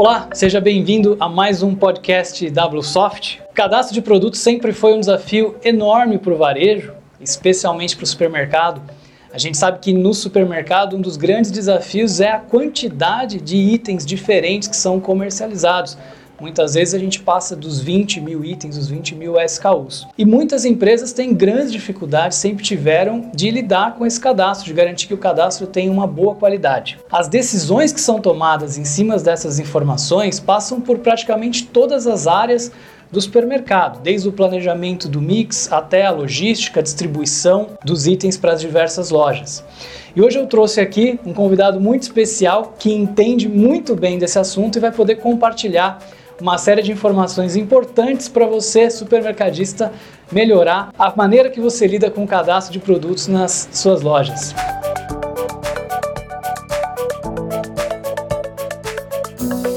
Olá, seja bem-vindo a mais um podcast WSoft. O cadastro de produtos sempre foi um desafio enorme para o varejo, especialmente para o supermercado. A gente sabe que no supermercado um dos grandes desafios é a quantidade de itens diferentes que são comercializados. Muitas vezes a gente passa dos 20 mil itens, os 20 mil SKUs. E muitas empresas têm grandes dificuldades, sempre tiveram, de lidar com esse cadastro, de garantir que o cadastro tenha uma boa qualidade. As decisões que são tomadas em cima dessas informações passam por praticamente todas as áreas do supermercado, desde o planejamento do mix até a logística, distribuição dos itens para as diversas lojas. E hoje eu trouxe aqui um convidado muito especial que entende muito bem desse assunto e vai poder compartilhar uma série de informações importantes para você, supermercadista, melhorar a maneira que você lida com o cadastro de produtos nas suas lojas.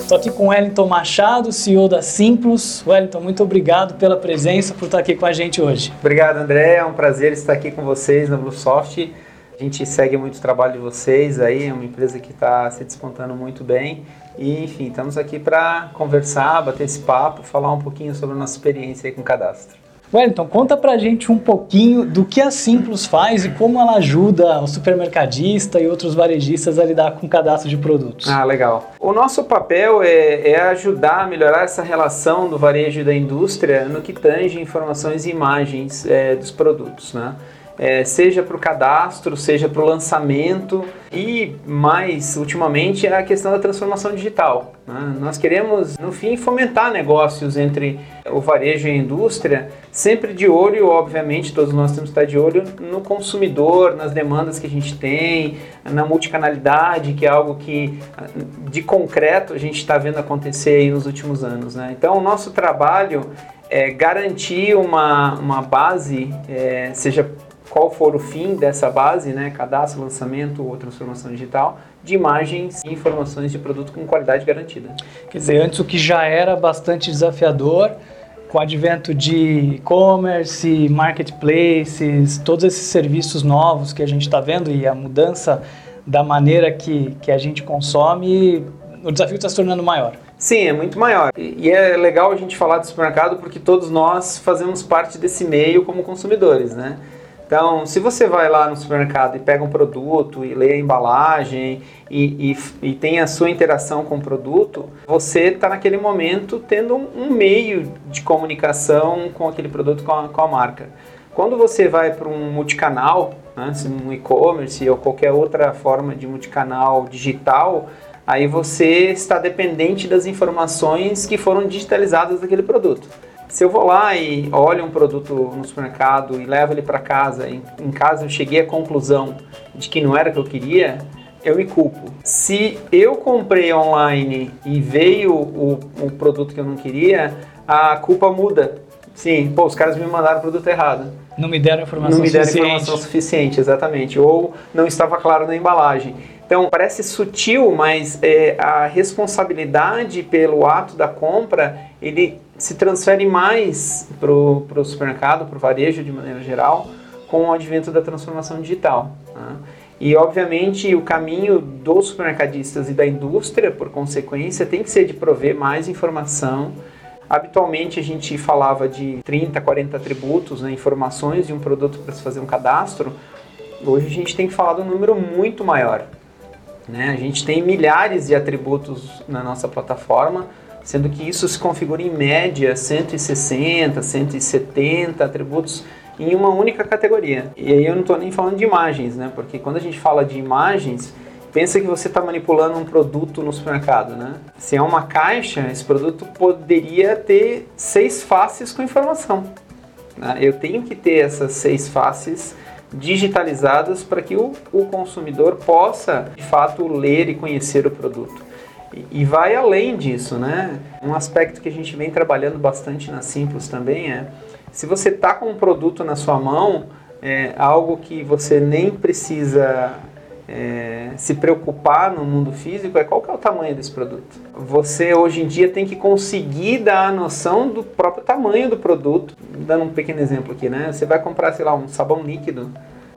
Estou aqui com Wellington Machado, CEO da Simplus. Wellington, muito obrigado pela presença, por estar aqui com a gente hoje. Obrigado, André. É um prazer estar aqui com vocês na Bluesoft. A gente segue muito o trabalho de vocês aí, é uma empresa que está se despontando muito bem e, enfim, estamos aqui para conversar, bater esse papo, falar um pouquinho sobre a nossa experiência aí com o cadastro. Wellington, conta pra gente um pouquinho do que a Simplos faz e como ela ajuda o supermercadista e outros varejistas a lidar com o cadastro de produtos. Ah, legal. O nosso papel é, é ajudar a melhorar essa relação do varejo e da indústria no que tange informações e imagens é, dos produtos, né? É, seja para o cadastro, seja para o lançamento e mais ultimamente é a questão da transformação digital. Né? Nós queremos, no fim, fomentar negócios entre o varejo e a indústria, sempre de olho, obviamente, todos nós temos que estar de olho no consumidor, nas demandas que a gente tem, na multicanalidade, que é algo que de concreto a gente está vendo acontecer aí nos últimos anos. Né? Então, o nosso trabalho é garantir uma, uma base, é, seja qual for o fim dessa base, né, cadastro, lançamento ou transformação digital, de imagens e informações de produto com qualidade garantida. Quer dizer, antes o que já era bastante desafiador, com o advento de e-commerce, marketplaces, todos esses serviços novos que a gente está vendo e a mudança da maneira que, que a gente consome, o desafio está se tornando maior. Sim, é muito maior. E é legal a gente falar do supermercado porque todos nós fazemos parte desse meio como consumidores, né? Então, se você vai lá no supermercado e pega um produto e lê a embalagem e, e, e tem a sua interação com o produto, você está naquele momento tendo um, um, meio de comunicação com aquele produto, com a, com a marca. Quando você vai para um multicanal, né, um e-commerce ou qualquer outra forma de multicanal digital, aí você está dependente das informações que foram digitalizadas daquele produto. Se eu vou lá e olho um produto no supermercado e levo ele para casa, em, em casa eu cheguei à conclusão de que não era o que eu queria, eu me culpo. Se eu comprei online e veio o, o produto que eu não queria, a culpa muda. Sim, pô, os caras me mandaram o produto errado. Não me deram informação suficiente. Não me deram informação suficiente, exatamente. Ou não estava claro na embalagem. Então, parece sutil, mas é, a responsabilidade pelo ato da compra, ele se transfere mais para o supermercado, para o varejo de maneira geral, com o advento da transformação digital. Né? E, obviamente, o caminho dos supermercadistas e da indústria, por consequência, tem que ser de prover mais informação. Habitualmente, a gente falava de 30, 40 atributos, né, informações de um produto para se fazer um cadastro. Hoje, a gente tem que falar de um número muito maior. Né? A gente tem milhares de atributos na nossa plataforma, sendo que isso se configura em média 160, 170 atributos em uma única categoria. E aí eu não estou nem falando de imagens, né? Porque quando a gente fala de imagens, pensa que você está manipulando um produto no supermercado, né? Se é uma caixa, esse produto poderia ter seis faces com informação. Né? Eu tenho que ter essas seis faces digitalizadas para que o, o consumidor possa, de fato, ler e conhecer o produto. E vai além disso, né? Um aspecto que a gente vem trabalhando bastante na Simples também é, se você está com um produto na sua mão, é algo que você nem precisa é, se preocupar no mundo físico é qual que é o tamanho desse produto. Você hoje em dia tem que conseguir dar a noção do próprio tamanho do produto. Dando um pequeno exemplo aqui, né? Você vai comprar, sei lá, um sabão líquido.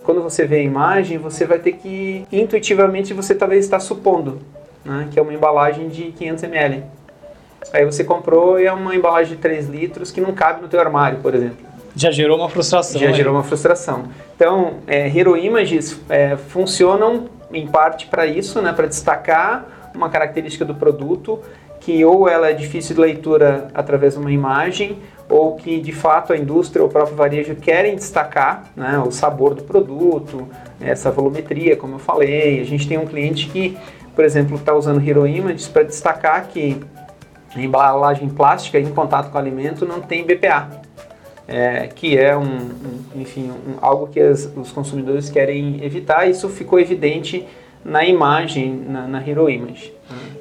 Quando você vê a imagem, você vai ter que intuitivamente você talvez está supondo né, que é uma embalagem de 500 ml. Aí você comprou e é uma embalagem de 3 litros que não cabe no teu armário, por exemplo. Já gerou uma frustração. Já aí. gerou uma frustração. Então, é, Hero Images é, funcionam em parte para isso, né, para destacar uma característica do produto que ou ela é difícil de leitura através de uma imagem, ou que de fato a indústria ou o próprio varejo querem destacar né, o sabor do produto, essa volumetria, como eu falei. A gente tem um cliente que, por exemplo, está usando Hero Images para destacar que a embalagem plástica em contato com o alimento não tem BPA, é, que é um, um enfim, um, algo que as, os consumidores querem evitar. Isso ficou evidente na imagem, na, na Hero Image.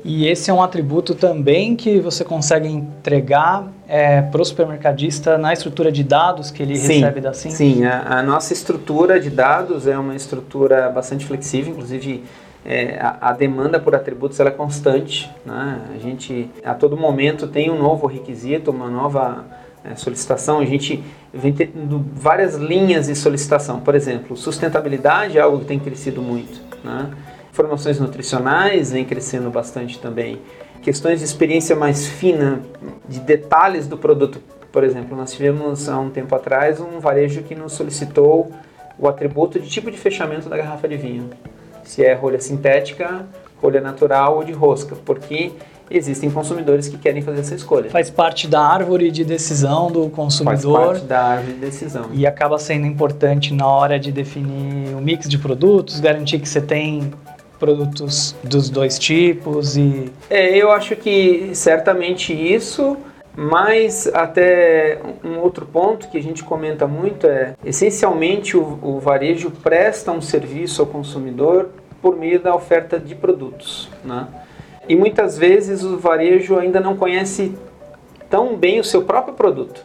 E esse é um atributo também que você consegue entregar é, para o supermercadista na estrutura de dados que ele sim, recebe da SIM? Sim, a, a, nossa estrutura de dados é uma estrutura bastante flexível, inclusive é, a, a, demanda por atributos é constante. Né? A gente a todo momento tem um novo requisito, uma nova é, solicitação. A gente vem tendo várias linhas de solicitação. Por exemplo, sustentabilidade é algo que tem crescido muito. Né? Informações nutricionais vem crescendo bastante também. Questões de experiência mais fina, de detalhes do produto. Por exemplo, nós tivemos há um tempo atrás um varejo que nos solicitou o atributo de tipo de fechamento da garrafa de vinho se é rolha sintética, rolha natural ou de rosca, porque existem consumidores que querem fazer essa escolha. Faz parte da árvore de decisão do consumidor. Faz parte da árvore de decisão. E acaba sendo importante na hora de definir o mix de produtos, garantir que você tem produtos dos dois tipos e... É, eu acho que certamente isso... Mas até um outro ponto que a gente comenta muito é, essencialmente o, o varejo presta um serviço ao consumidor por meio da oferta de produtos, né? E muitas vezes o varejo ainda não conhece tão bem o seu próprio produto.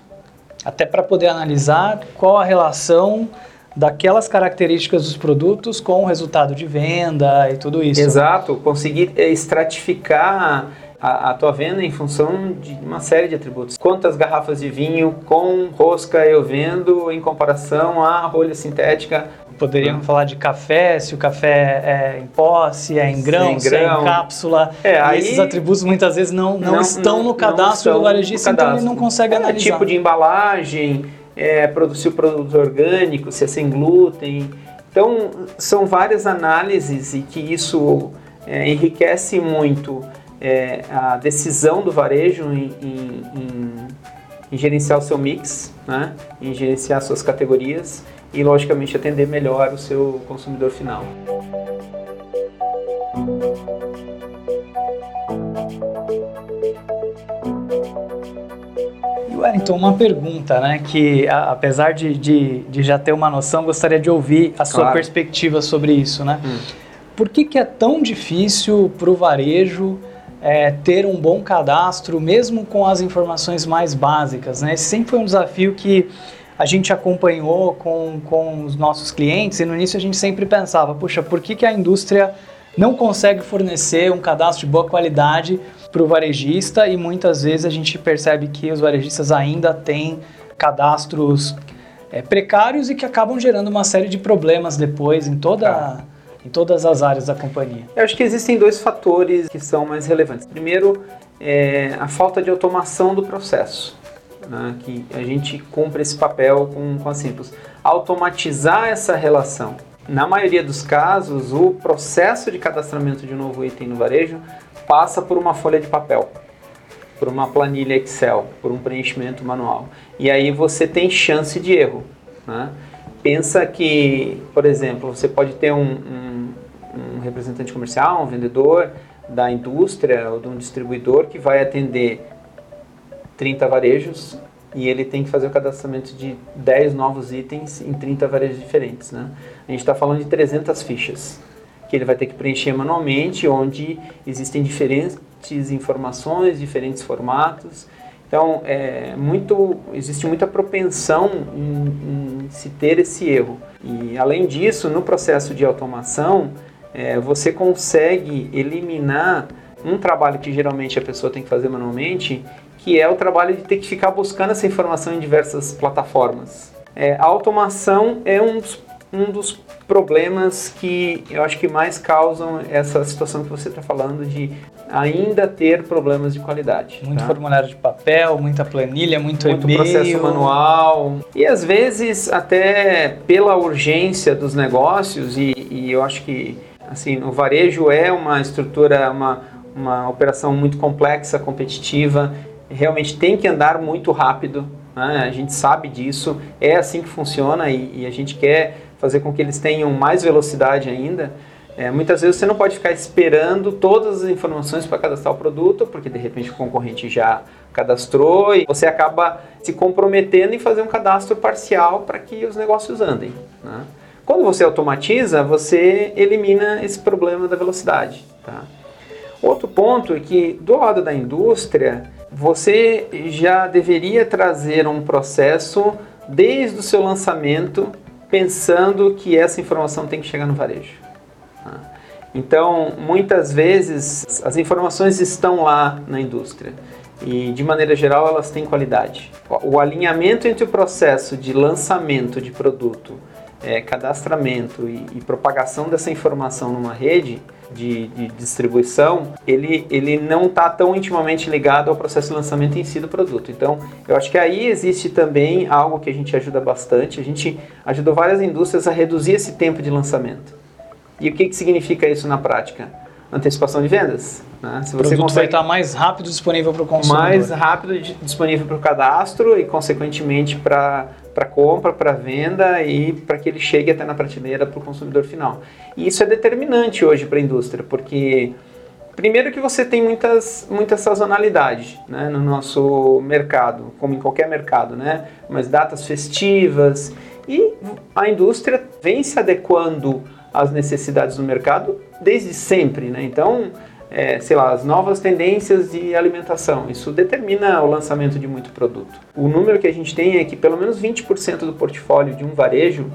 Até para poder analisar qual a relação daquelas características dos produtos com o resultado de venda e tudo isso. Exato, conseguir estratificar a, a tua venda em função de uma série de atributos. Quantas garrafas de vinho com rosca eu vendo em comparação à rolha sintética? Poderíamos falar de café, se o café é em pó, se é em grão, se, é em cápsula. É, aí, esses atributos muitas vezes não, não, não estão não, no cadastro do varejista, então ele não consegue é, analisar. Tipo de embalagem, é, se o produto orgânico, se é sem glúten. Então, são várias análises e que isso é, enriquece muito é, a decisão do varejo em, em, em, em, gerenciar o seu mix, né? em gerenciar suas categorias e, logicamente, atender melhor o seu consumidor final. Wellington, uma pergunta, né? Que a, apesar de, de, de, já ter uma noção, gostaria de ouvir a sua claro. perspectiva sobre isso, né? Hum. Por que, que é tão difícil para o varejo é, ter um bom cadastro, mesmo com as informações mais básicas. Né? Esse sempre foi um desafio que a gente acompanhou com, com os nossos clientes e no início a gente sempre pensava, puxa, por que, que a indústria não consegue fornecer um cadastro de boa qualidade para o varejista e muitas vezes a gente percebe que os varejistas ainda têm cadastros é, precários e que acabam gerando uma série de problemas depois em toda a em todas as áreas da companhia? Eu acho que existem dois fatores que são mais relevantes. Primeiro, é a falta de automação do processo, né, que a gente cumpre esse papel com, com a Simples. Automatizar essa relação. Na maioria dos casos, o processo de cadastramento de um novo item no varejo passa por uma folha de papel, por uma planilha Excel, por um preenchimento manual. E aí você tem chance de erro. Né? Pensa que, por exemplo, você pode ter um, um, um representante comercial, um vendedor da indústria ou de um distribuidor que vai atender 30 varejos e ele tem que fazer o cadastramento de 10 novos itens em 30 varejos diferentes. Né? A gente está falando de 300 fichas que ele vai ter que preencher manualmente, onde existem diferentes informações, diferentes formatos então, é, muito, existe muita propensão em, em, se ter esse erro. E, além disso, no processo de automação, é, você consegue eliminar um trabalho que geralmente a pessoa tem que fazer manualmente, que é o trabalho de ter que ficar buscando essa informação em diversas plataformas. É, a automação é um um dos problemas que eu acho que mais causam essa situação que você está falando de ainda ter problemas de qualidade. Muito tá? formulário de papel, muita planilha, muito, muito e-mail. processo manual e às vezes até pela urgência dos negócios e, e eu acho que assim o varejo é uma estrutura, uma, uma operação muito complexa, competitiva, realmente tem que andar muito rápido. Né? A gente sabe disso, é assim que funciona e, e a gente quer fazer com que eles tenham mais velocidade ainda. É, muitas vezes você não pode ficar esperando todas as informações para cadastrar o produto, porque de repente o concorrente já cadastrou e você acaba se comprometendo em fazer um cadastro parcial para que os negócios andem. Né? Quando você automatiza, você elimina esse problema da velocidade. Tá? Outro ponto é que do lado da indústria, você já deveria trazer um processo desde o seu lançamento pensando que essa informação tem que chegar no varejo. Então, muitas vezes as informações estão lá na indústria e, de maneira geral, elas têm qualidade. O alinhamento entre o processo de lançamento de produto, é, cadastramento e, e, propagação dessa informação numa rede de, de distribuição, ele, ele não está tão intimamente ligado ao processo de lançamento em si do produto. Então, eu acho que aí existe também algo que a gente ajuda bastante. A gente ajudou várias indústrias a reduzir esse tempo de lançamento. E o que, que significa isso na prática? Antecipação de vendas. Né? Se você o produto consegue vai estar mais rápido disponível para o consumidor. Mais rápido disponível para o cadastro e, consequentemente, para para compra, para venda e para que ele chegue até na prateleira para o consumidor final. E isso é determinante hoje para a indústria, porque primeiro que você tem muitas, muita sazonalidade né, no nosso mercado, como em qualquer mercado, né? Mas datas festivas e a indústria vem se adequando às necessidades do mercado desde sempre, né? Então, é, sei lá, as novas tendências de alimentação. Isso determina o lançamento de muito produto. O número que a gente tem é que pelo menos 20% do portfólio de um varejo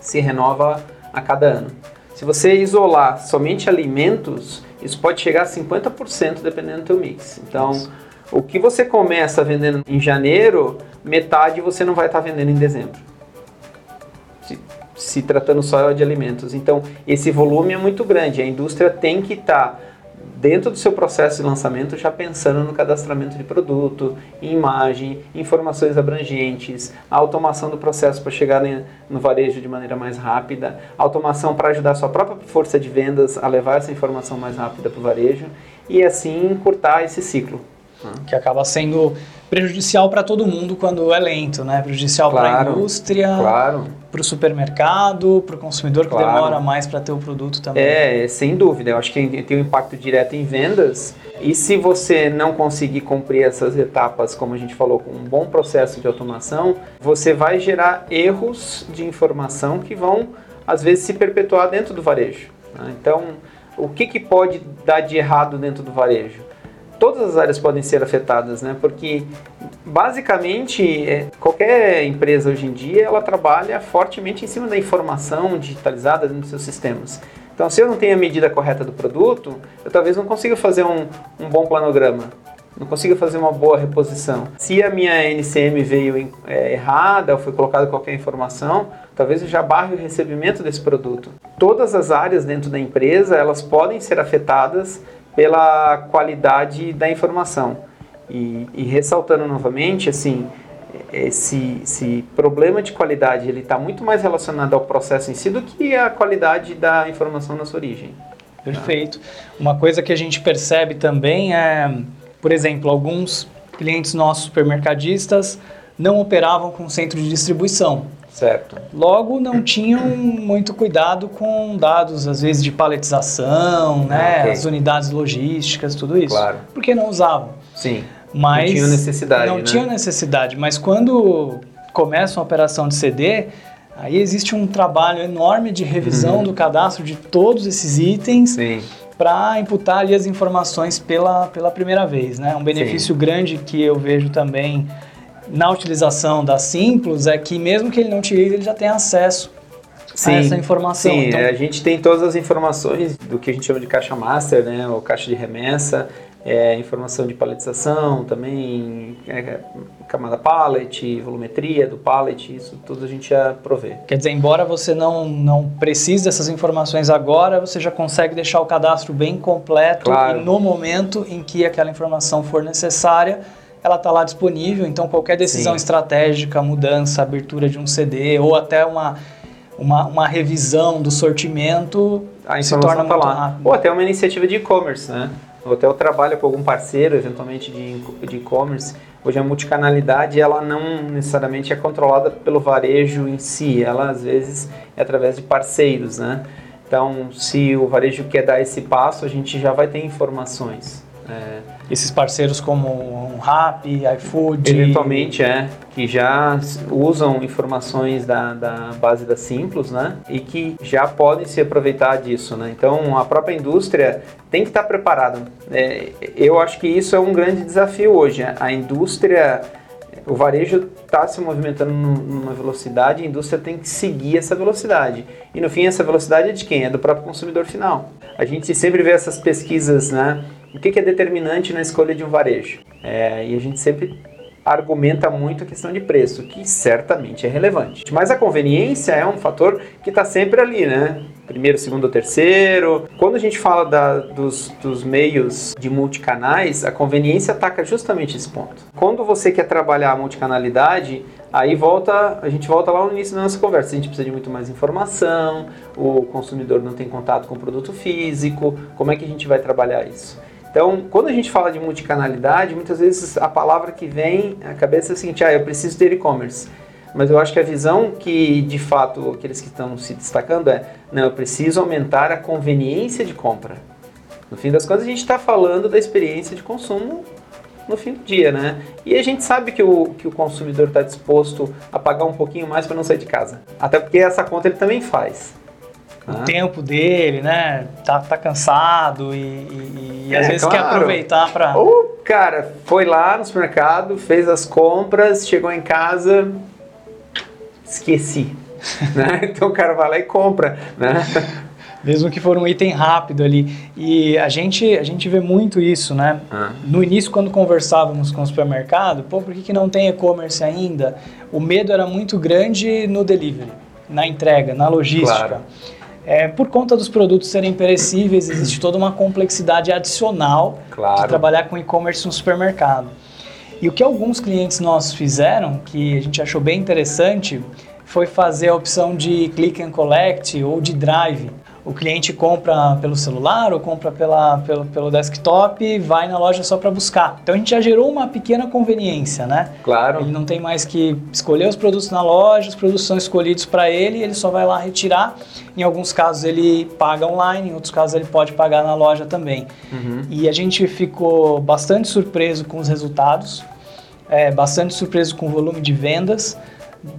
se renova a cada ano. Se você isolar somente alimentos, isso pode chegar a 50% dependendo do teu mix. Então, o que você começa vendendo em janeiro, metade você não vai estar vendendo em dezembro se, tratando só de alimentos. Então, esse volume é muito grande. A indústria tem que estar tá dentro do seu processo de lançamento já pensando no cadastramento de produto, imagem, informações abrangentes, a automação do processo para chegar no varejo de maneira mais rápida, automação para ajudar a sua própria força de vendas a levar essa informação mais rápida para o varejo e assim encurtar esse ciclo. Que acaba sendo prejudicial para todo mundo quando é lento, né? Prejudicial claro, para a indústria, claro. para o supermercado, para o consumidor que claro. demora mais para ter o produto também. É, sem dúvida. Eu acho que tem um impacto direto em vendas. E se você não conseguir cumprir essas etapas, como a gente falou, com um bom processo de automação, você vai gerar erros de informação que vão, às vezes, se perpetuar dentro do varejo. Né? Então, o que, que pode dar de errado dentro do varejo? Todas as áreas podem ser afetadas, né? Porque basicamente é, qualquer empresa hoje em dia ela trabalha fortemente em cima da informação digitalizada dos seus sistemas. Então, se eu não tenho a medida correta do produto, eu talvez não consiga fazer um, um bom planograma, não consiga fazer uma boa reposição. Se a minha NCM veio é, errada ou foi colocada qualquer informação, talvez eu já barre o recebimento desse produto. Todas as áreas dentro da empresa elas podem ser afetadas pela qualidade da informação. E, e ressaltando novamente, assim, esse, esse, problema de qualidade ele está muito mais relacionado ao processo em si do que a qualidade da informação na sua origem. Perfeito. Tá? Uma coisa que a gente percebe também é, por exemplo, alguns clientes nossos supermercadistas não operavam com centro de distribuição. Certo. Logo, não tinham muito cuidado com dados, às vezes, de paletização, né? Okay. As unidades logísticas, tudo isso. Claro. Porque não usavam. Sim. Mas não tinham necessidade. Não né? tinham necessidade. Mas quando começa uma operação de CD, aí existe um trabalho enorme de revisão uhum. do cadastro de todos esses itens. para imputar ali as informações pela, pela primeira vez, né? Um benefício Sim. grande que eu vejo também na utilização da Simples é que mesmo que ele não utilize, ele já tem acesso sim, a essa informação. Sim, então, a gente tem todas as informações do que a gente chama de caixa master, né, ou caixa de remessa, é, informação de paletização também, é, camada pallet, volumetria do pallet, isso tudo a gente já provê. Quer dizer, embora você não, não precise dessas informações agora, você já consegue deixar o cadastro bem completo claro. e no momento em que aquela informação for necessária, ela está lá disponível, então qualquer decisão Sim. estratégica, mudança, abertura de um CD ou até uma, uma, uma revisão do sortimento a se torna tá lá. rápido. Ou até uma iniciativa de e-commerce, né? ou até eu trabalho com algum parceiro, eventualmente de e-commerce, hoje a multicanalidade ela não necessariamente é controlada pelo varejo em si, ela às vezes é através de parceiros, né? Então, se o varejo quer dar esse passo, a gente já vai ter informações. É, esses parceiros como um Rappi, iFood... Eventualmente, é, que já usam informações da, da base da Simplos, né? E que já podem se aproveitar disso, né? Então, a própria indústria tem que estar preparada. É, eu acho que isso é um grande desafio hoje. A indústria o varejo está se movimentando numa velocidade, a indústria tem que seguir essa velocidade. E no fim, essa velocidade é de quem? É do próprio consumidor final. A gente sempre vê essas pesquisas, né? O que, que é determinante na escolha de um varejo? É, e a gente sempre argumenta muito a questão de preço, que certamente é relevante. Mas a conveniência é um fator que está sempre ali, né? Primeiro, segundo terceiro. Quando a gente fala da, dos, dos meios de multicanais, a conveniência ataca justamente esse ponto. Quando você quer trabalhar a multicanalidade, aí volta, a gente volta lá no início da nossa conversa. A gente precisa de muito mais informação, o consumidor não tem contato com o produto físico, como é que a gente vai trabalhar isso? Então, quando a gente fala de multicanalidade, muitas vezes a palavra que vem à cabeça é a seguinte: ah, eu preciso ter e-commerce. Mas eu acho que a visão que, de fato, aqueles que estão se destacando é: não, eu preciso aumentar a conveniência de compra. No fim das contas, a gente está falando da experiência de consumo no fim do dia, né? E a gente sabe que o, que o consumidor está disposto a pagar um pouquinho mais para não sair de casa. Até porque essa conta ele também faz o ah. tempo dele, né? Tá, tá cansado e, e, e às é, vezes claro. quer aproveitar para. Ou, cara, foi lá no supermercado, fez as compras, chegou em casa, esqueci. né? Então o cara vai lá e compra, né? Mesmo que for um item rápido ali. E a gente, a gente vê muito isso, né? Ah. No início, quando conversávamos com o supermercado, pô, por que, que não tem e-commerce ainda? O medo era muito grande no delivery, na entrega, na logística. Claro. É, por conta dos produtos serem perecíveis, existe toda uma complexidade adicional claro. de trabalhar com e-commerce no supermercado. E o que alguns clientes nossos fizeram, que a gente achou bem interessante, foi fazer a opção de click and collect ou de drive o cliente compra pelo celular ou compra pela, pelo, pelo desktop e vai na loja só para buscar. Então a gente já gerou uma pequena conveniência, né? Claro. Ele não tem mais que escolher os produtos na loja, os produtos são escolhidos para ele, ele só vai lá retirar. Em alguns casos ele paga online, em outros casos ele pode pagar na loja também. Uhum. E a gente ficou bastante surpreso com os resultados, é, bastante surpreso com o volume de vendas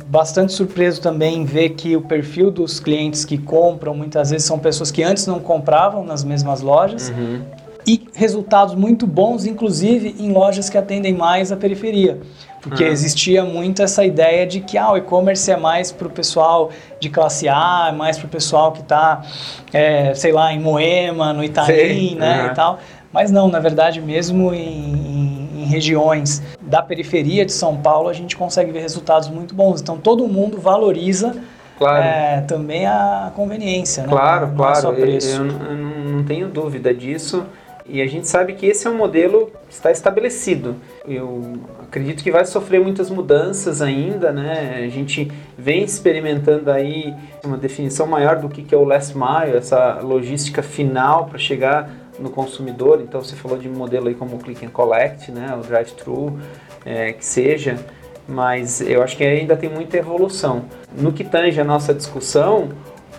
bastante surpreso também em ver que o perfil dos clientes que compram muitas vezes são pessoas que antes não compravam nas mesmas lojas. Uhum. E resultados muito bons, inclusive em lojas que atendem mais a periferia. Porque uhum. existia muito essa ideia de que ah, o e-commerce é mais para o pessoal de classe A, é mais para o pessoal que está, é, sei lá, em Moema, no Itaim, né, uhum. e tal. Mas não, na verdade, mesmo em, em, em, regiões da periferia de São Paulo, a gente consegue ver resultados muito bons. Então, todo mundo valoriza claro. é, também a conveniência, né? Claro, não, é claro. É eu, eu, eu não tenho dúvida disso. E a gente sabe que esse é um modelo que está estabelecido. Eu acredito que vai sofrer muitas mudanças ainda, né? A gente vem experimentando aí uma definição maior do que é o last mile, essa logística final para chegar no consumidor. Então você falou de um modelo aí como o Click and Collect, né, o Drive-Thru, é, que seja, mas eu acho que ainda tem muita evolução. No que tange a nossa discussão,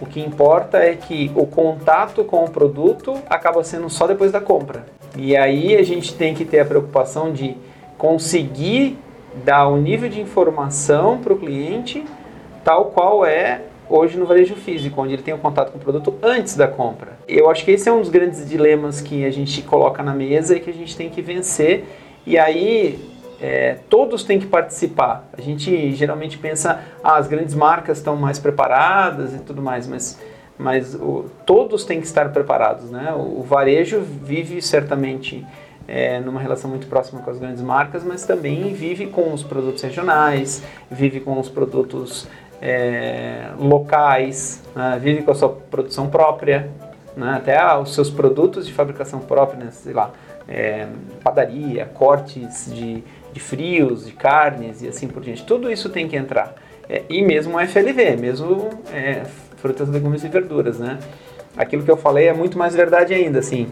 o que importa é que o contato com o produto acaba sendo só depois da compra. E aí a gente tem que ter a preocupação de conseguir dar o nível de informação para o cliente tal qual é hoje no varejo físico, onde ele tem o um contato com o produto antes da compra. Eu acho que esse é um dos grandes dilemas que a gente coloca na mesa e que a gente tem que vencer. E aí é, todos têm que participar. A gente geralmente pensa, ah, as grandes marcas estão mais preparadas e tudo mais, mas, mas o, todos têm que estar preparados. Né? O, o varejo vive certamente é, numa relação muito próxima com as grandes marcas, mas também vive com os produtos regionais, vive com os produtos é, locais, né? vive com a sua produção própria, né? até ah, os seus produtos de fabricação própria, né? sei lá, é, padaria, cortes de, de frios, de carnes e assim por diante. Tudo isso tem que entrar. É, e mesmo o FLV, mesmo é, frutas, legumes e verduras, né? Aquilo que eu falei é muito mais verdade ainda, assim.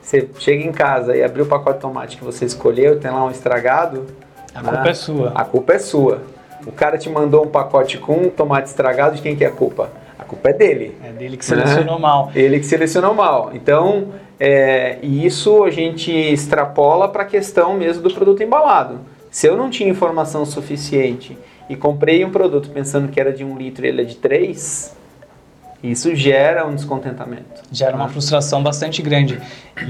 Você chega em casa e abriu o pacote de tomate que você escolheu, tem lá um estragado. A né? culpa é sua. A culpa é sua. O cara te mandou um pacote com tomate estragado, de quem que é a culpa? A culpa é dele. É dele que selecionou né? mal. Ele que selecionou mal. Então, é, e isso a gente extrapola para a questão mesmo do produto embalado. Se eu não tinha informação suficiente e comprei um produto pensando que era de um litro e ele é de três, isso gera um descontentamento. Gera uma frustração bastante grande.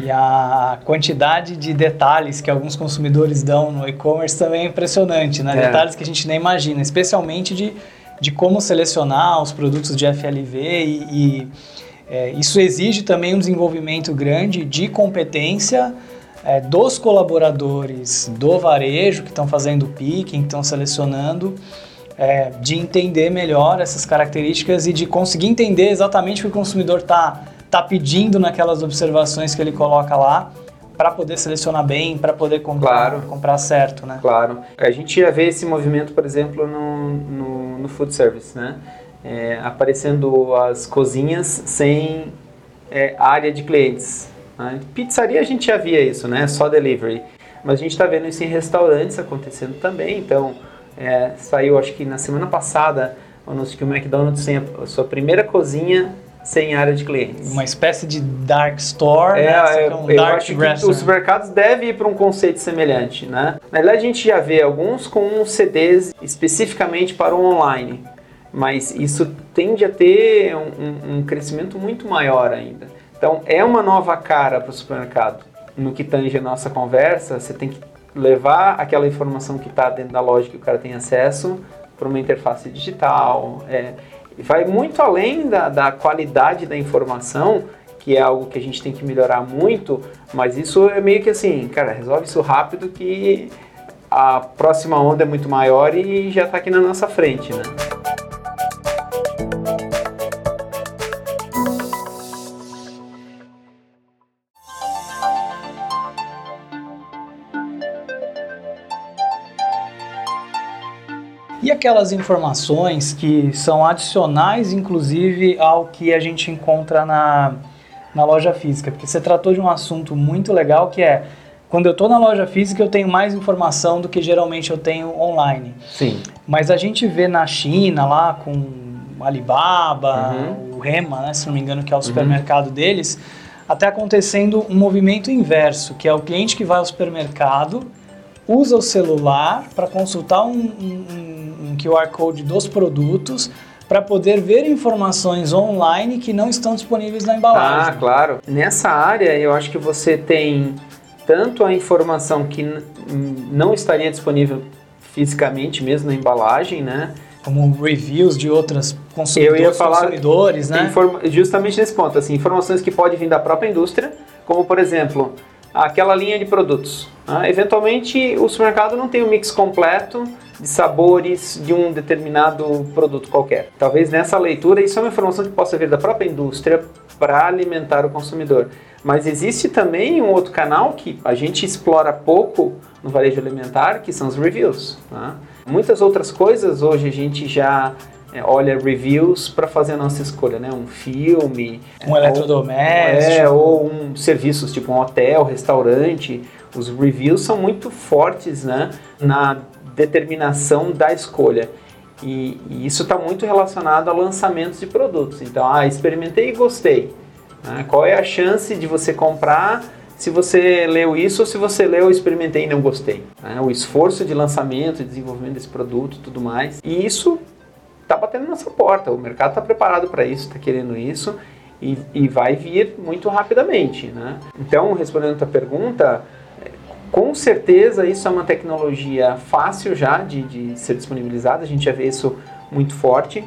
E a quantidade de detalhes que alguns consumidores dão no e-commerce também é impressionante, né? É. Detalhes que a gente nem imagina, especialmente de, de como selecionar os produtos de FLV e, e é, isso exige também um desenvolvimento grande de competência é, dos colaboradores do varejo que estão fazendo o picking, que estão selecionando, é, de entender melhor essas características e de conseguir entender exatamente o que o consumidor está tá pedindo naquelas observações que ele coloca lá para poder selecionar bem, para poder comprar, claro. comprar certo, né? Claro. A gente já vê esse movimento, por exemplo, no, no, no food service, né? É, aparecendo as cozinhas sem é, área de clientes. Né? Pizzaria a gente já via isso, né? Só delivery. Mas a gente está vendo isso em restaurantes acontecendo também. Então, é, saiu acho que na semana passada o anúncio que o McDonald's tem a sua primeira cozinha sem área de clientes. Uma espécie de dark store, é, né? é um eu dark acho que os mercados devem ir para um conceito semelhante, né? Na verdade, a gente já vê alguns com CDs especificamente para o online, mas isso tende a ter um, um crescimento muito maior ainda. Então, é uma nova cara para o supermercado. No que tange a nossa conversa, você tem que levar aquela informação que está dentro da loja que o cara tem acesso para uma interface digital. É, vai muito além da, da qualidade da informação, que é algo que a gente tem que melhorar muito, mas isso é meio que assim, cara, resolve isso rápido que a próxima onda é muito maior e já está aqui na nossa frente, né? E aquelas informações que são adicionais, inclusive, ao que a gente encontra na, na loja física? Porque você tratou de um assunto muito legal que é quando eu estou na loja física eu tenho mais informação do que geralmente eu tenho online. Sim. Mas a gente vê na China lá com Alibaba, uhum. o Rema, né, se não me engano, que é o uhum. supermercado uhum. deles, até acontecendo um movimento inverso, que é o cliente que vai ao supermercado, usa o celular para consultar um, um um QR Code dos produtos para poder ver informações online que não estão disponíveis na embalagem. Ah, claro. Nessa área, eu acho que você tem tanto a informação que não estaria disponível fisicamente mesmo na embalagem, né? Como reviews de outras consumidores, eu ia falar consumidores, né? Justamente nesse ponto, assim, informações que podem vir da própria indústria, como por exemplo, aquela linha de produtos. Né? Eventualmente, o supermercado não tem o um mix completo de sabores de um determinado produto qualquer. Talvez nessa leitura isso é uma informação que possa vir da própria indústria para alimentar o consumidor. Mas existe também um outro canal que a gente explora pouco no varejo alimentar, que são os reviews. Né? Muitas outras coisas hoje a gente já é, olha reviews para fazer a nossa escolha, né? Um filme, um eletrodoméstico, é, ou um serviços tipo um hotel, restaurante. Os reviews são muito fortes, né? Na determinação da escolha. E, e isso está muito relacionado a lançamentos de produtos. Então, ah, experimentei e gostei. Né? Qual é a chance de você comprar se você leu isso ou se você leu, experimentei e não gostei? Né? O esforço de lançamento e desenvolvimento desse produto tudo mais. E isso está batendo nessa porta. O mercado está preparado para isso, está querendo isso e, e, vai vir muito rapidamente. Né? Então, respondendo a tua pergunta, com certeza isso é uma tecnologia fácil já de, de ser disponibilizada, a gente já vê isso muito forte.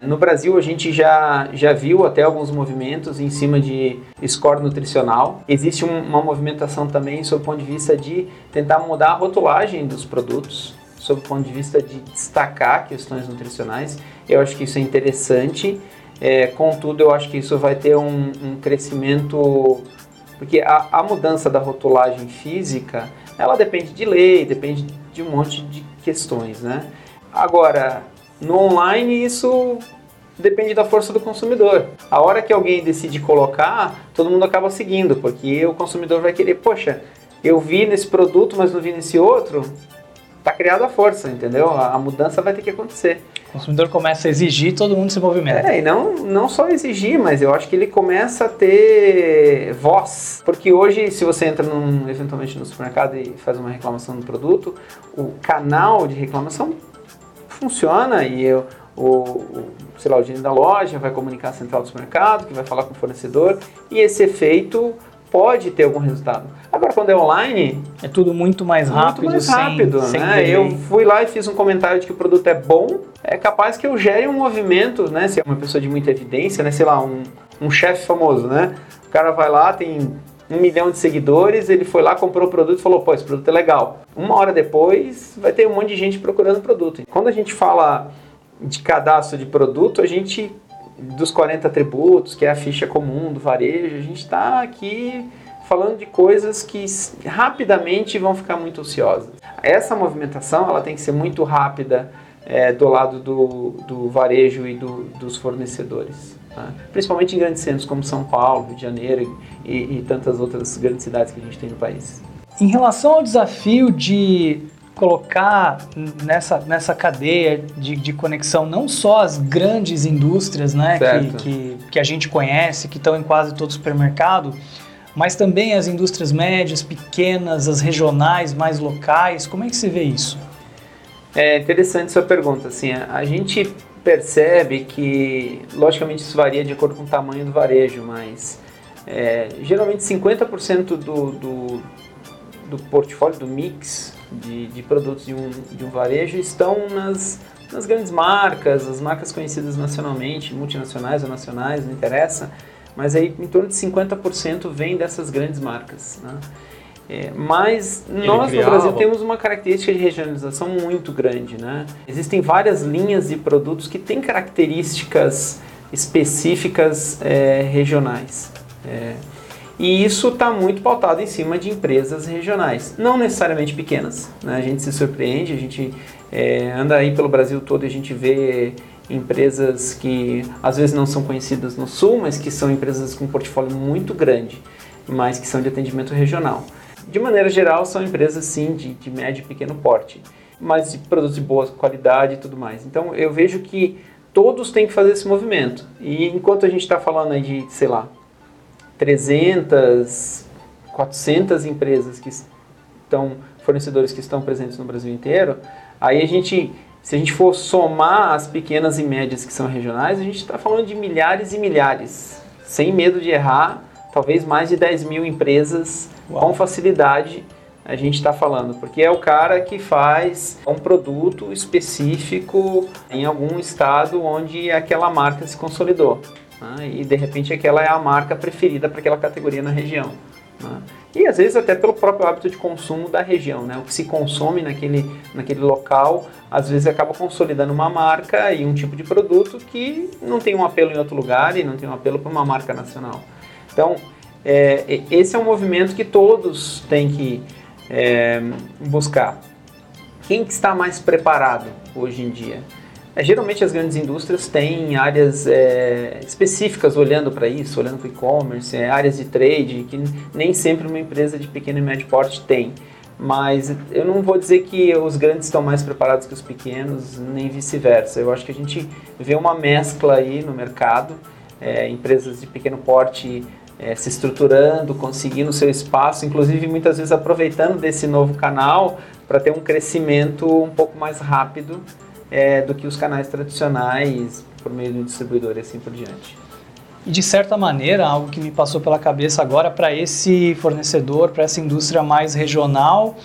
No Brasil, a gente já, já viu até alguns movimentos em cima de score nutricional. Existe um, uma movimentação também sob o ponto de vista de tentar mudar a rotulagem dos produtos, sob o ponto de vista de destacar questões nutricionais. Eu acho que isso é interessante. É, contudo, eu acho que isso vai ter um, um crescimento, porque a, a, mudança da rotulagem física, ela depende de lei, depende de um monte de questões, né? Agora, no online isso depende da força do consumidor. A hora que alguém decide colocar, todo mundo acaba seguindo, porque o consumidor vai querer, poxa, eu vi nesse produto, mas não vi nesse outro. Tá criada a força, entendeu? A, mudança vai ter que acontecer. O consumidor começa a exigir, todo mundo se movimenta. É, e não, não só exigir, mas eu acho que ele começa a ter voz. Porque hoje, se você entra num, eventualmente no supermercado e faz uma reclamação do produto, o canal de reclamação funciona e eu, o, o, sei lá, o gerente da loja vai comunicar a central do supermercado, que vai falar com o fornecedor, e esse efeito pode ter algum resultado. Agora, quando é online... É tudo muito mais rápido, muito mais rápido sem, né? Sem eu fui lá e fiz um comentário de que o produto é bom, é capaz que eu gere um movimento, né? Se é uma pessoa de muita evidência, né? Sei lá, um, um chefe famoso, né? O cara vai lá, tem um milhão de seguidores, ele foi lá, comprou o produto e falou, pô, esse produto é legal. Uma hora depois, vai ter um monte de gente procurando o produto. Quando a gente fala de cadastro de produto, a gente, dos 40 atributos, que é a ficha comum do varejo, a gente está aqui falando de coisas que rapidamente vão ficar muito ociosas. Essa movimentação ela tem que ser muito rápida é, do lado do, do varejo e do, dos fornecedores. Tá? Principalmente em grandes centros como São Paulo, Rio de Janeiro e, e tantas outras grandes cidades que a gente tem no país. Em relação ao desafio de colocar nessa, nessa cadeia de, de conexão não só as grandes indústrias né, que, que, que, a gente conhece, que estão em quase todo supermercado, mas também as indústrias médias, pequenas, as regionais, mais locais. Como é que se vê isso? É interessante sua pergunta. Assim, a gente percebe que, logicamente, isso varia de acordo com o tamanho do varejo, mas é, geralmente 50% do, do, do portfólio, do mix de, de produtos de um, de um varejo estão nas, nas grandes marcas, as marcas conhecidas nacionalmente, multinacionais ou nacionais, não interessa, mas aí em torno de 50% vem dessas grandes marcas. Né? É, mas nós no Brasil temos uma característica de regionalização muito grande. Né? Existem várias linhas de produtos que têm características específicas é, regionais. É, e isso está muito pautado em cima de empresas regionais, não necessariamente pequenas. Né? A gente se surpreende, a gente é, anda aí pelo Brasil todo e a gente vê empresas que às vezes não são conhecidas no Sul, mas que são empresas com um portfólio muito grande, mas que são de atendimento regional de maneira geral, são empresas sim de, de médio e pequeno porte, mas de produtos de boa qualidade e tudo mais. Então eu vejo que todos têm que fazer esse movimento. E enquanto a gente está falando de, sei lá, 300, 400 empresas que estão, fornecedores que estão presentes no Brasil inteiro, aí a gente, se a gente for somar as pequenas e médias que são regionais, a gente está falando de milhares e milhares. Sem medo de errar, talvez mais de 10 mil empresas Uau. com facilidade a gente está falando, porque é o cara que faz um produto específico em algum estado onde aquela marca se consolidou. Né? E de repente aquela é a marca preferida para aquela categoria na região. Né? E às vezes até pelo próprio hábito de consumo da região, né? o que se consome naquele, naquele local, às vezes acaba consolidando uma marca e um tipo de produto que não tem um apelo em outro lugar e não tem um apelo para uma marca nacional. Então, é, esse é um movimento que todos têm que é, buscar. Quem que está mais preparado hoje em dia? É, geralmente as grandes indústrias têm áreas é, específicas olhando para isso, olhando para o e-commerce, é, áreas de trade, que nem sempre uma empresa de pequeno e médio porte tem. Mas eu não vou dizer que os grandes estão mais preparados que os pequenos, nem vice-versa. Eu acho que a gente vê uma mescla aí no mercado, é, empresas de pequeno porte é, se estruturando, conseguindo seu espaço, inclusive muitas vezes aproveitando desse novo canal para ter um crescimento um pouco mais rápido é, do que os canais tradicionais por meio do distribuidor e assim por diante. E de certa maneira, algo que me passou pela cabeça agora para esse fornecedor, para essa indústria mais regional,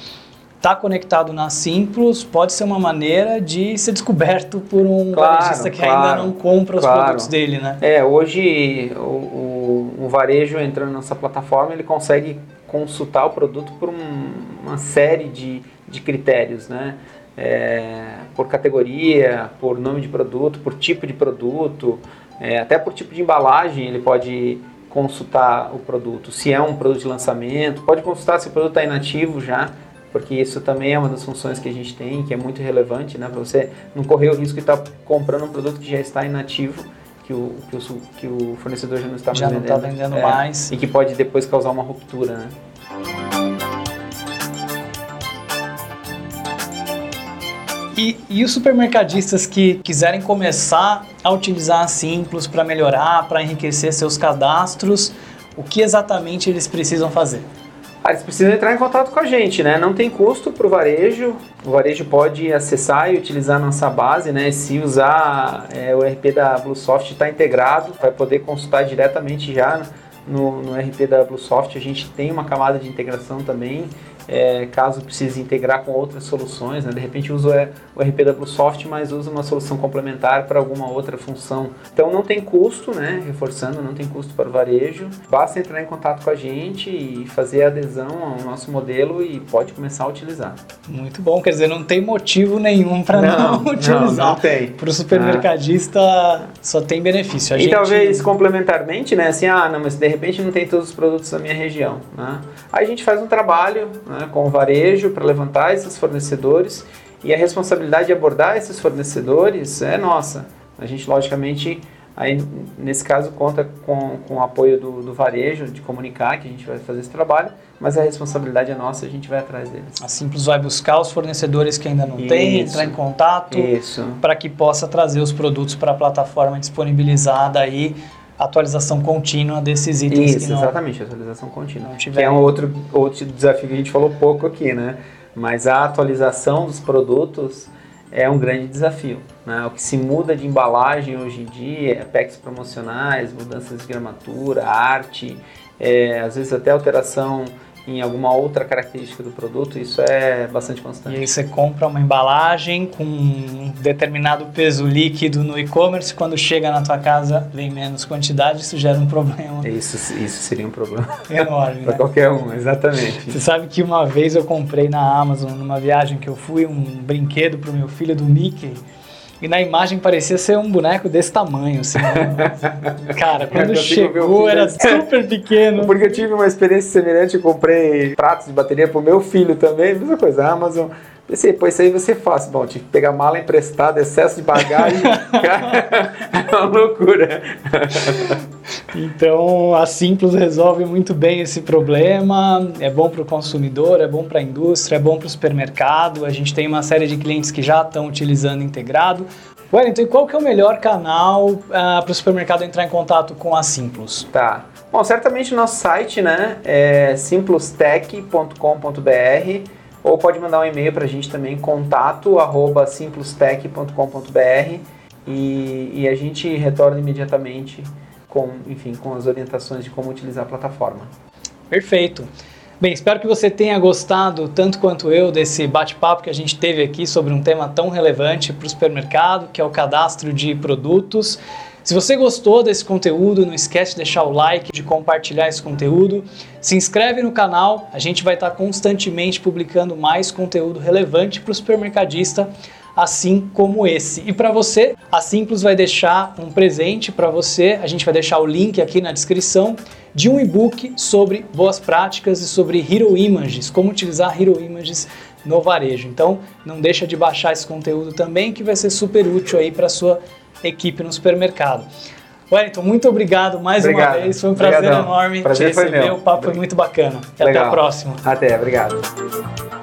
estar tá conectado na Simplos pode ser uma maneira de ser descoberto por um claro, varejista que claro, ainda não compra os claro. produtos dele, né? É, hoje o, o, o, varejo entrando nessa plataforma, ele consegue consultar o produto por um, uma série de, de critérios, né? É, por categoria, por nome de produto, por tipo de produto, é, até por tipo de embalagem ele pode consultar o produto. Se é um produto de lançamento, pode consultar se o produto está inativo já, porque isso também é uma das funções que a gente tem, que é muito relevante, né, para você não correr o risco de estar tá comprando um produto que já está inativo, que o, que o, que o fornecedor já não está já mais vendendo. Já não está vendendo é, mais. E que pode depois causar uma ruptura, né. E, e, os supermercadistas que quiserem começar a utilizar a Simples para melhorar, para enriquecer seus cadastros, o que exatamente eles precisam fazer? Ah, eles precisam entrar em contato com a gente, né? Não tem custo para o varejo. O varejo pode acessar e utilizar a nossa base, né? Se usar é, o RP da Bluesoft está integrado, vai poder consultar diretamente já no, no RP da Bluesoft. A gente tem uma camada de integração também é, caso precise integrar com outras soluções, né? de repente usa o RP da Bluesoft, mas usa uma solução complementar para alguma outra função. Então não tem custo, né? reforçando, não tem custo para o varejo, basta entrar em contato com a gente e fazer adesão ao nosso modelo e pode começar a utilizar. Muito bom, quer dizer, não tem motivo nenhum para não, não, utilizar. Não, não tem. Para o supermercadista ah. só tem benefício. A e gente... talvez complementarmente, né? Assim, ah, não, mas de repente não tem todos os produtos da minha região. Né? Aí a gente faz um trabalho né, com o varejo para levantar esses fornecedores e a responsabilidade de abordar esses fornecedores é nossa. A gente, logicamente, aí nesse caso conta com, com o apoio do, do varejo, de comunicar que a gente vai fazer esse trabalho, mas a responsabilidade é nossa, a gente vai atrás deles. A Simples vai buscar os fornecedores que ainda não isso, têm, entrar em contato para que possa trazer os produtos para a plataforma disponibilizada aí atualização contínua desses itens. Isso, não, exatamente, atualização contínua. Que é um outro, outro desafio que a gente falou pouco aqui, né? Mas a atualização dos produtos é um grande desafio. Né? O que se muda de embalagem hoje em dia é packs promocionais, mudanças de gramatura, arte, é, às vezes até alteração em alguma outra característica do produto, isso é bastante constante. E aí você compra uma embalagem com um determinado peso líquido no e-commerce, quando chega na tua casa vem menos quantidade, isso gera um problema. Isso, isso seria um problema. Enorme. Para né? qualquer um, exatamente. Você sabe que uma vez eu comprei na Amazon, numa viagem que eu fui, um brinquedo para o meu filho do Mickey, e na imagem parecia ser um boneco desse tamanho, assim. Cara, quando chegou era super pequeno. Porque eu tive uma experiência semelhante, eu comprei pratos de bateria pro meu filho também, mesma coisa, Amazon. Pensei, pô, isso aí você faz. Bom, tive que pegar mala emprestada, excesso de bagagem. é uma loucura. Então, a Simples resolve muito bem esse problema. É bom para o consumidor, é bom para a indústria, é bom para o supermercado. A gente tem uma série de clientes que já estão utilizando integrado. Wellington, e qual que é o melhor canal uh, para o supermercado entrar em contato com a Simples? Tá. Bom, certamente o nosso site, né, é simplostech.com.br ou pode mandar um e-mail para a gente também, contato arroba simplostech.com.br e, e a gente retorna imediatamente com, enfim, com as orientações de como utilizar a plataforma. Perfeito. Bem, espero que você tenha gostado tanto quanto eu desse bate-papo que a gente teve aqui sobre um tema tão relevante para o supermercado, que é o cadastro de produtos. Se você gostou desse conteúdo, não esquece de deixar o like, de compartilhar esse conteúdo. Se inscreve no canal, a gente vai estar constantemente publicando mais conteúdo relevante para o supermercadista, assim como esse. E para você, a Simples vai deixar um presente para você. A gente vai deixar o link aqui na descrição de um e-book sobre boas práticas e sobre Hero Images, como utilizar Hero Images no varejo. Então, não deixa de baixar esse conteúdo também, que vai ser super útil aí para sua equipe no supermercado. Wellington, muito obrigado mais obrigado. uma vez. Foi um prazer Obrigadão. enorme prazer te receber. O papo foi muito bacana. E até a próxima. Até, obrigado.